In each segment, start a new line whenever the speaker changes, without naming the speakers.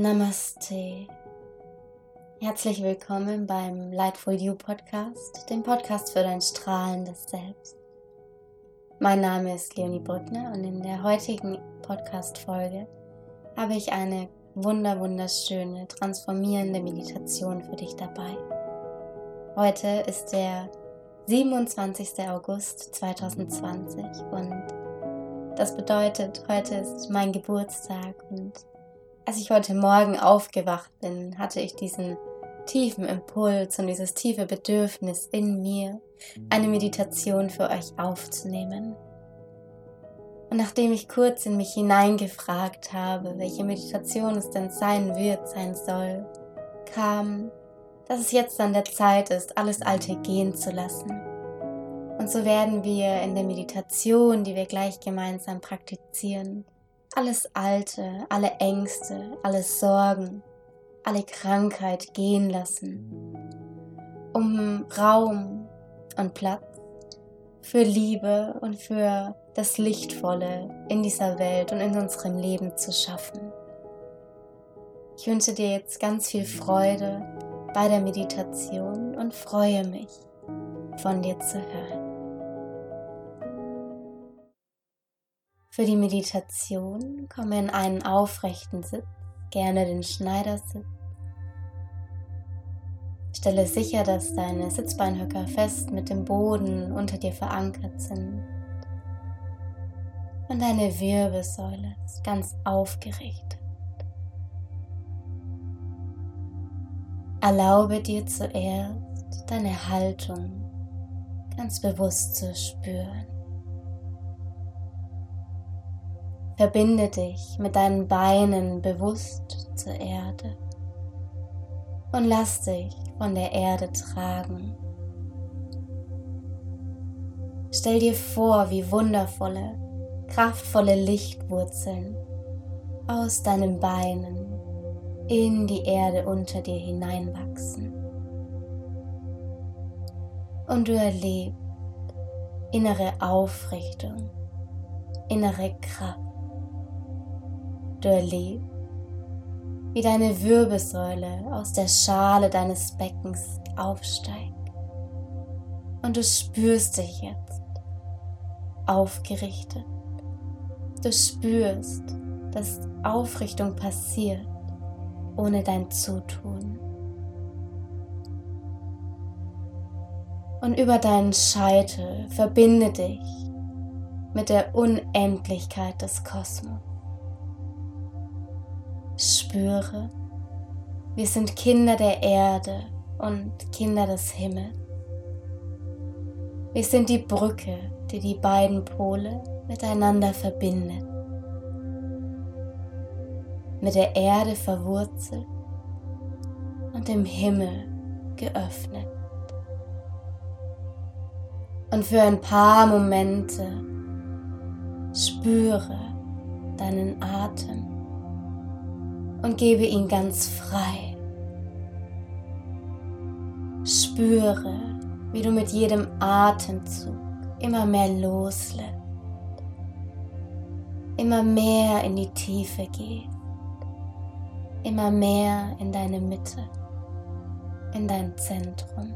Namaste. Herzlich willkommen beim Lightful You Podcast, dem Podcast für dein strahlendes Selbst. Mein Name ist Leonie Brückner und in der heutigen Podcast-Folge habe ich eine wunder wunderschöne, transformierende Meditation für dich dabei. Heute ist der 27. August 2020 und das bedeutet, heute ist mein Geburtstag und als ich heute Morgen aufgewacht bin, hatte ich diesen tiefen Impuls und dieses tiefe Bedürfnis in mir, eine Meditation für euch aufzunehmen. Und nachdem ich kurz in mich hineingefragt habe, welche Meditation es denn sein wird, sein soll, kam, dass es jetzt an der Zeit ist, alles Alte gehen zu lassen. Und so werden wir in der Meditation, die wir gleich gemeinsam praktizieren, alles Alte, alle Ängste, alle Sorgen, alle Krankheit gehen lassen, um Raum und Platz für Liebe und für das Lichtvolle in dieser Welt und in unserem Leben zu schaffen. Ich wünsche dir jetzt ganz viel Freude bei der Meditation und freue mich, von dir zu hören. Für die Meditation komme in einen aufrechten Sitz, gerne den Schneidersitz. Stelle sicher, dass deine Sitzbeinhöcker fest mit dem Boden unter dir verankert sind. Und deine Wirbelsäule ist ganz aufgerichtet. Erlaube dir zuerst deine Haltung ganz bewusst zu spüren. Verbinde dich mit deinen Beinen bewusst zur Erde und lass dich von der Erde tragen. Stell dir vor, wie wundervolle, kraftvolle Lichtwurzeln aus deinen Beinen in die Erde unter dir hineinwachsen. Und du erlebst innere Aufrichtung, innere Kraft. Du erlebst, wie deine Wirbelsäule aus der Schale deines Beckens aufsteigt. Und du spürst dich jetzt aufgerichtet. Du spürst, dass Aufrichtung passiert ohne dein Zutun. Und über deinen Scheitel verbinde dich mit der Unendlichkeit des Kosmos. Spüre, wir sind Kinder der Erde und Kinder des Himmels. Wir sind die Brücke, die die beiden Pole miteinander verbindet. Mit der Erde verwurzelt und im Himmel geöffnet. Und für ein paar Momente spüre deinen Atem und gebe ihn ganz frei. Spüre, wie du mit jedem Atemzug immer mehr loslässt, immer mehr in die Tiefe gehst, immer mehr in deine Mitte, in dein Zentrum.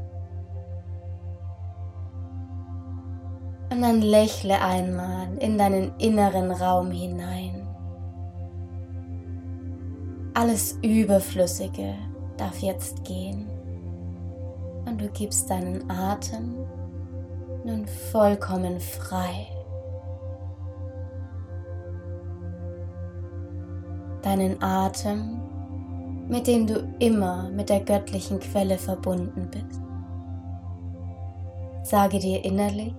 Und dann lächle einmal in deinen inneren Raum hinein. Alles Überflüssige darf jetzt gehen. Und du gibst deinen Atem nun vollkommen frei. Deinen Atem, mit dem du immer mit der göttlichen Quelle verbunden bist. Sage dir innerlich,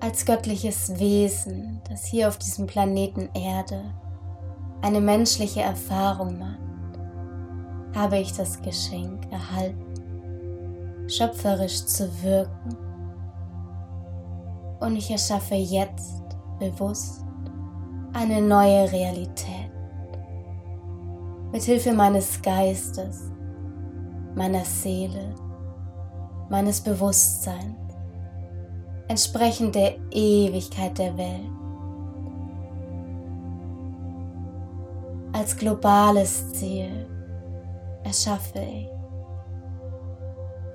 als göttliches Wesen, das hier auf diesem Planeten Erde eine menschliche Erfahrung macht, habe ich das Geschenk erhalten, schöpferisch zu wirken. Und ich erschaffe jetzt bewusst eine neue Realität. Mit Hilfe meines Geistes, meiner Seele, meines Bewusstseins, entsprechend der Ewigkeit der Welt als globales Ziel erschaffe ich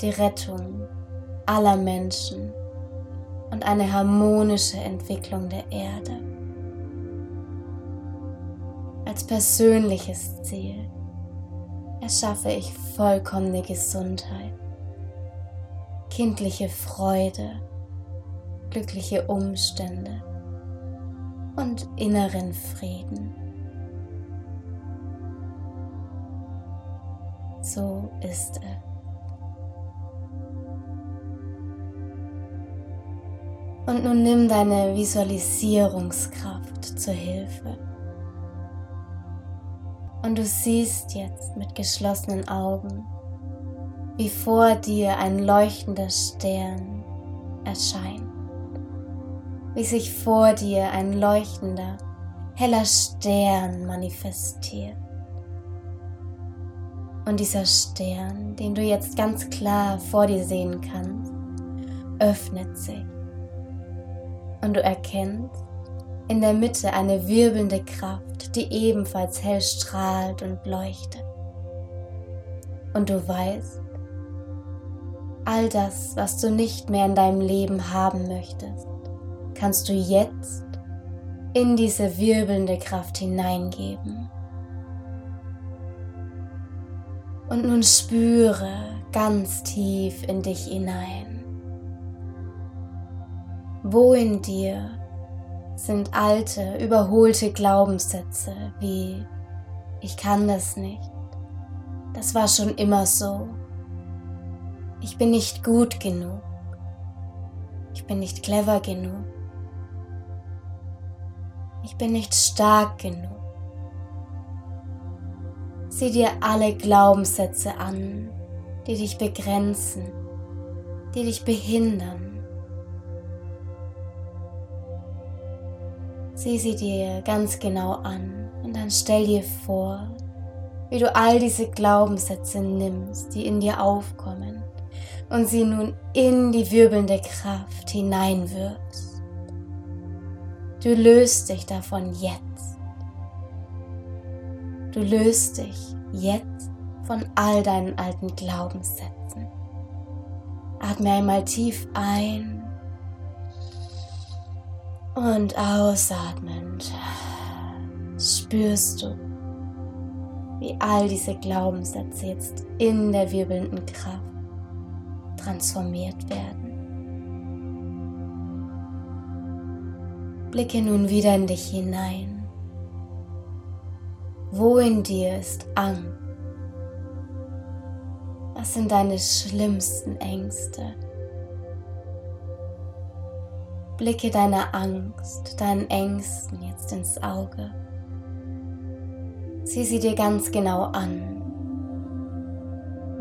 die Rettung aller Menschen und eine harmonische Entwicklung der Erde. Als persönliches Ziel erschaffe ich vollkommene Gesundheit, kindliche Freude, glückliche Umstände und inneren Frieden. So ist es. Und nun nimm deine Visualisierungskraft zur Hilfe. Und du siehst jetzt mit geschlossenen Augen, wie vor dir ein leuchtender Stern erscheint. Wie sich vor dir ein leuchtender, heller Stern manifestiert. Und dieser Stern, den du jetzt ganz klar vor dir sehen kannst, öffnet sich und du erkennst in der Mitte eine wirbelnde Kraft, die ebenfalls hell strahlt und leuchtet. Und du weißt, all das, was du nicht mehr in deinem Leben haben möchtest, kannst du jetzt in diese wirbelnde Kraft hineingeben. Und nun spüre ganz tief in dich hinein. Wo in dir sind alte, überholte Glaubenssätze wie ich kann das nicht, das war schon immer so, ich bin nicht gut genug, ich bin nicht clever genug, ich bin nicht stark genug. Sieh dir alle Glaubenssätze an, die dich begrenzen, die dich behindern Sieh sie dir ganz genau an und dann stell dir vor, wie du all diese Glaubenssätze nimmst, die in dir aufkommen und sie nun in die wirbelnde Kraft hineinwirfst. Du löst dich davon jetzt. Du löst dich jetzt von all deinen alten Glaubenssätzen. Atme einmal tief ein und ausatmend spürst du, wie all diese Glaubenssätze jetzt in der wirbelnden Kraft transformiert werden. Blicke nun wieder in dich hinein. Wo in dir ist Angst? Was sind deine schlimmsten Ängste? Blicke deiner Angst, deinen Ängsten jetzt ins Auge. Sieh sie dir ganz genau an.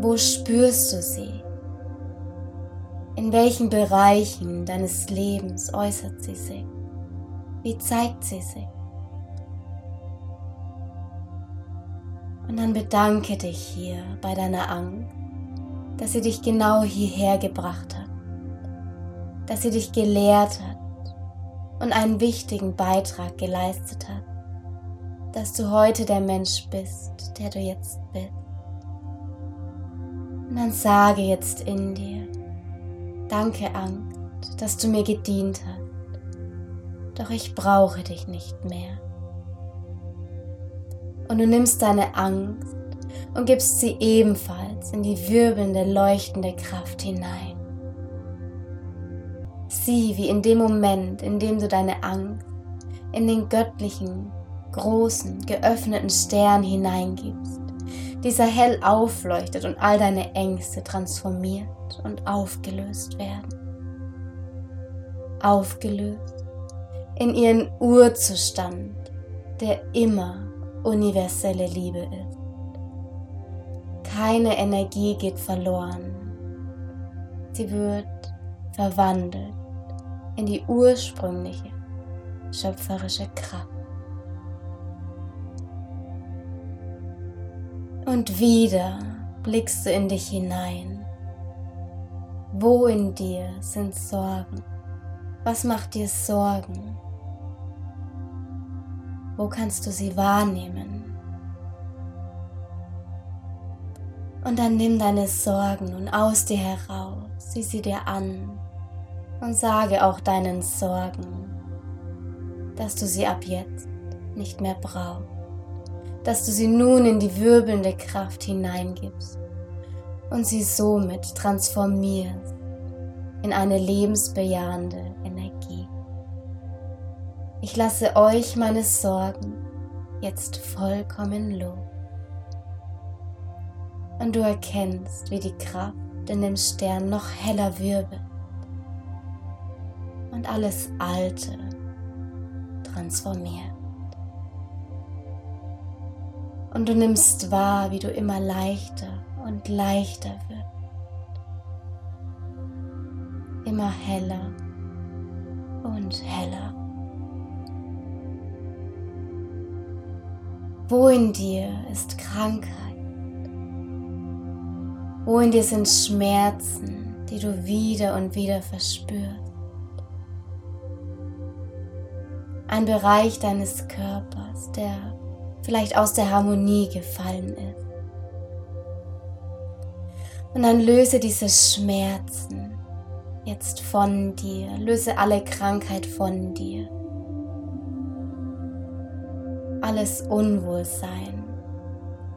Wo spürst du sie? In welchen Bereichen deines Lebens äußert sie sich? Wie zeigt sie sich? Und dann bedanke dich hier bei deiner Angst, dass sie dich genau hierher gebracht hat dass sie dich gelehrt hat und einen wichtigen Beitrag geleistet hat, dass du heute der Mensch bist, der du jetzt bist. Und dann sage jetzt in dir, danke Angst, dass du mir gedient hast, doch ich brauche dich nicht mehr. Und du nimmst deine Angst und gibst sie ebenfalls in die wirbelnde, leuchtende Kraft hinein. Sieh, wie in dem Moment, in dem du deine Angst in den göttlichen, großen, geöffneten Stern hineingibst, dieser hell aufleuchtet und all deine Ängste transformiert und aufgelöst werden. Aufgelöst in ihren Urzustand, der immer universelle Liebe ist. Keine Energie geht verloren. Sie wird verwandelt in die ursprüngliche schöpferische Kraft. Und wieder blickst du in dich hinein. Wo in dir sind Sorgen? Was macht dir Sorgen? Wo kannst du sie wahrnehmen? Und dann nimm deine Sorgen nun aus dir heraus, sieh sie dir an und sage auch deinen Sorgen, dass du sie ab jetzt nicht mehr brauchst, dass du sie nun in die wirbelnde Kraft hineingibst und sie somit transformierst in eine lebensbejahende ich lasse euch meine Sorgen jetzt vollkommen los und du erkennst, wie die Kraft in dem Stern noch heller wirbelt und alles Alte transformiert. Und du nimmst wahr, wie du immer leichter und leichter wird. Immer heller und heller. Wo in dir ist Krankheit? Wo in dir sind Schmerzen, die du wieder und wieder verspürst? Ein Bereich deines Körpers, der vielleicht aus der Harmonie gefallen ist. Und dann löse diese Schmerzen jetzt von dir, löse alle Krankheit von dir, alles Unwohlsein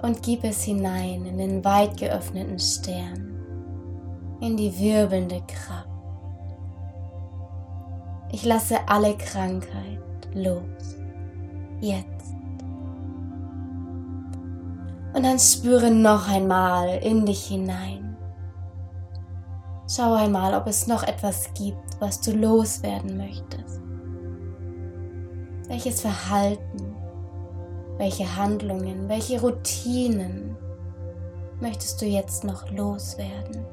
und gib es hinein in den weit geöffneten Stern, in die wirbelnde Kraft. Ich lasse alle Krankheit los, jetzt. Und dann spüre noch einmal in dich hinein. Schau einmal, ob es noch etwas gibt, was du loswerden möchtest. Welches Verhalten welche Handlungen, welche Routinen möchtest du jetzt noch loswerden?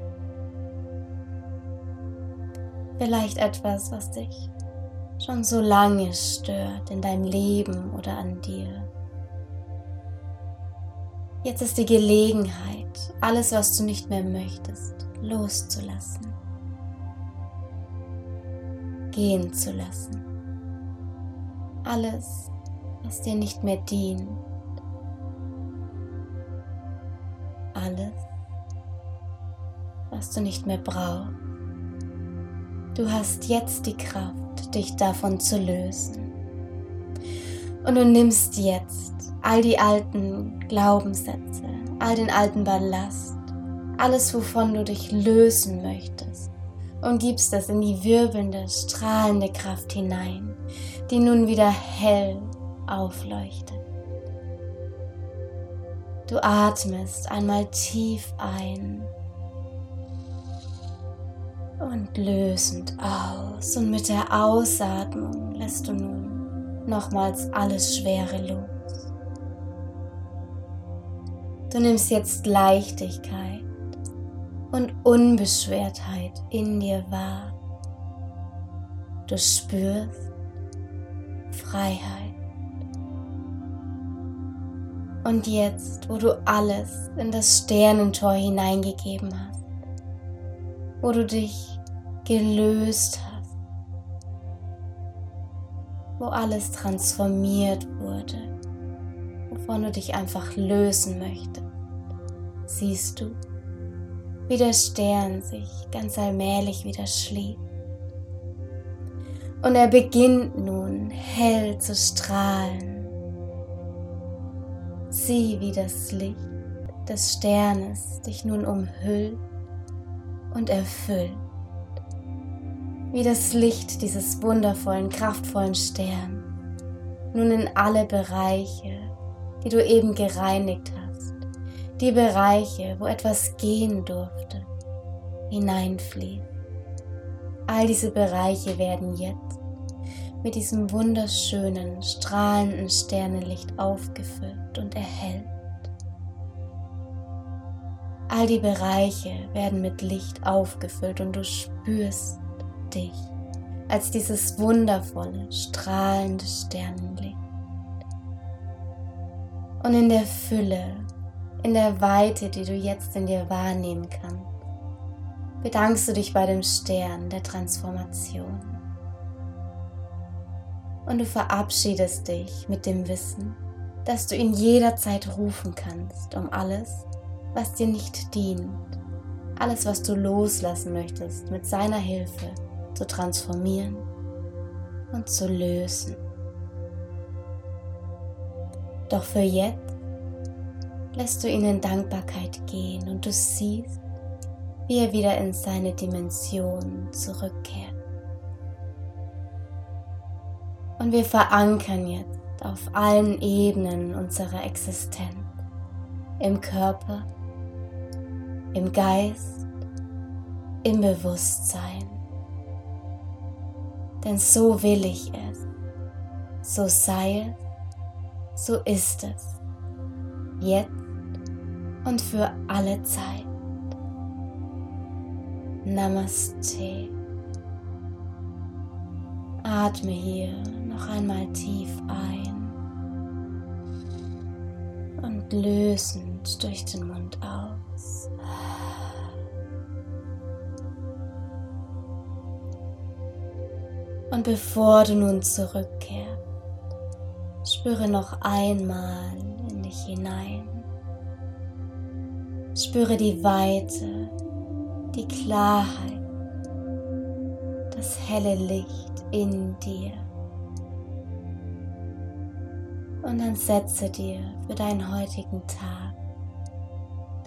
Vielleicht etwas, was dich schon so lange stört in deinem Leben oder an dir. Jetzt ist die Gelegenheit, alles, was du nicht mehr möchtest, loszulassen, gehen zu lassen. Alles, was dir nicht mehr dient. Alles, was du nicht mehr brauchst. Du hast jetzt die Kraft, dich davon zu lösen. Und du nimmst jetzt all die alten Glaubenssätze, all den alten Ballast, alles, wovon du dich lösen möchtest, und gibst es in die wirbelnde, strahlende Kraft hinein, die nun wieder hell aufleuchtet. Du atmest einmal tief ein und lösend aus. Und mit der Ausatmung lässt du nun nochmals alles Schwere los. Du nimmst jetzt Leichtigkeit und Unbeschwertheit in dir wahr. Du spürst Freiheit. Und jetzt, wo du alles in das Sternentor hineingegeben hast, wo du dich gelöst hast, wo alles transformiert wurde, wovon du dich einfach lösen möchtest, siehst du, wie der Stern sich ganz allmählich wieder schließt. Und er beginnt nun hell zu strahlen Sieh, wie das Licht des Sternes dich nun umhüllt und erfüllt. Wie das Licht dieses wundervollen, kraftvollen Sterns nun in alle Bereiche, die du eben gereinigt hast, die Bereiche, wo etwas gehen durfte, hineinfließt. All diese Bereiche werden jetzt mit diesem wunderschönen, strahlenden Sternenlicht aufgefüllt und erhellt. All die Bereiche werden mit Licht aufgefüllt und du spürst dich als dieses wundervolle, strahlende Sternenlicht. Und in der Fülle, in der Weite, die du jetzt in dir wahrnehmen kannst, bedankst du dich bei dem Stern der Transformation und du verabschiedest dich mit dem Wissen, dass du ihn jederzeit rufen kannst, um alles was dir nicht dient, alles, was du loslassen möchtest, mit seiner Hilfe zu transformieren und zu lösen. Doch für jetzt lässt du ihn in Dankbarkeit gehen und du siehst, wie er wieder in seine Dimension zurückkehrt. Und wir verankern jetzt auf allen Ebenen unserer Existenz, im Körper, im Geist, im Bewusstsein. Denn so will ich es, so sei es, so ist es, jetzt und für alle Zeit. Namaste. Atme hier noch einmal tief ein und lösend durch den Mund aus. Und bevor du nun zurückkehrst, spüre noch einmal in dich hinein. Spüre die Weite, die Klarheit, das helle Licht in dir. Und dann setze dir für deinen heutigen Tag,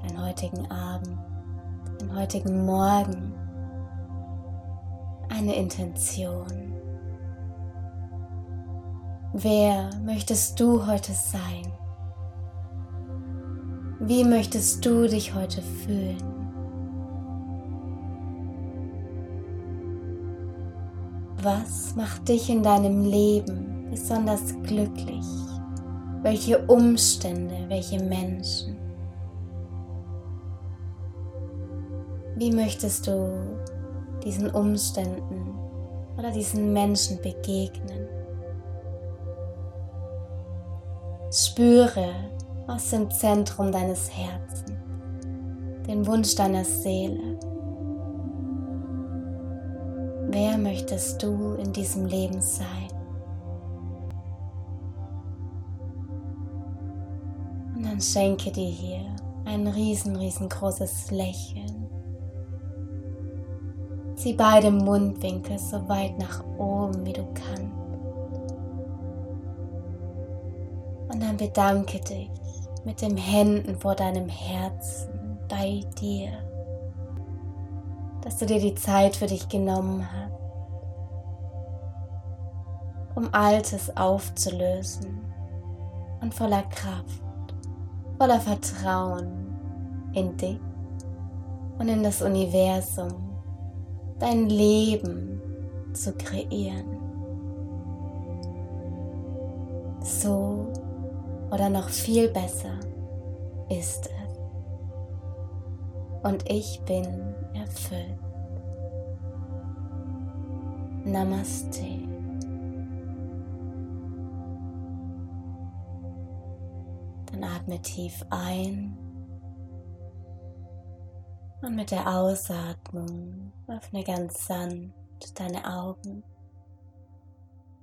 deinen heutigen Abend, deinen heutigen Morgen eine Intention. Wer möchtest du heute sein? Wie möchtest du dich heute fühlen? Was macht dich in deinem Leben besonders glücklich? Welche Umstände, welche Menschen? Wie möchtest du diesen Umständen oder diesen Menschen begegnen? Spüre aus dem Zentrum deines Herzens den Wunsch deiner Seele. Wer möchtest du in diesem Leben sein? Dann schenke dir hier ein riesen, riesengroßes Lächeln. Zieh beide Mundwinkel so weit nach oben, wie du kannst. Und dann bedanke dich mit den Händen vor deinem Herzen bei dir, dass du dir die Zeit für dich genommen hast, um Altes aufzulösen und voller Kraft voller Vertrauen in dich und in das Universum, dein Leben zu kreieren. So oder noch viel besser ist es. Und ich bin erfüllt. Namaste. Atme tief ein und mit der Ausatmung öffne ganz sanft deine Augen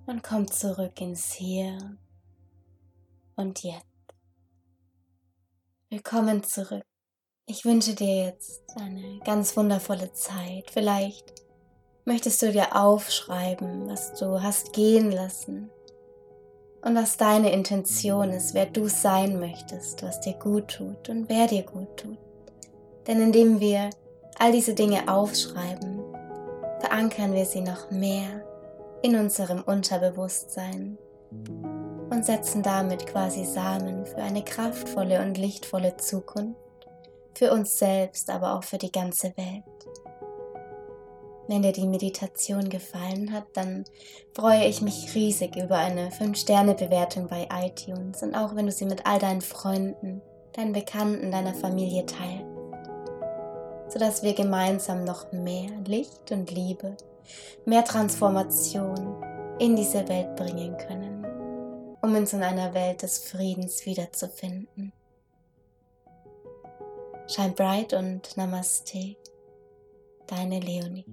und komm zurück ins Hier und Jetzt. Willkommen zurück. Ich wünsche dir jetzt eine ganz wundervolle Zeit. Vielleicht möchtest du dir aufschreiben, was du hast gehen lassen, und was deine Intention ist, wer du sein möchtest, was dir gut tut und wer dir gut tut. Denn indem wir all diese Dinge aufschreiben, verankern wir sie noch mehr in unserem Unterbewusstsein und setzen damit quasi Samen für eine kraftvolle und lichtvolle Zukunft, für uns selbst, aber auch für die ganze Welt. Wenn dir die Meditation gefallen hat, dann freue ich mich riesig über eine 5-Sterne-Bewertung bei iTunes und auch wenn du sie mit all deinen Freunden, deinen Bekannten, deiner Familie teilst, sodass wir gemeinsam noch mehr Licht und Liebe, mehr Transformation in diese Welt bringen können, um uns in einer Welt des Friedens wiederzufinden. Shine bright und Namaste, deine Leonie.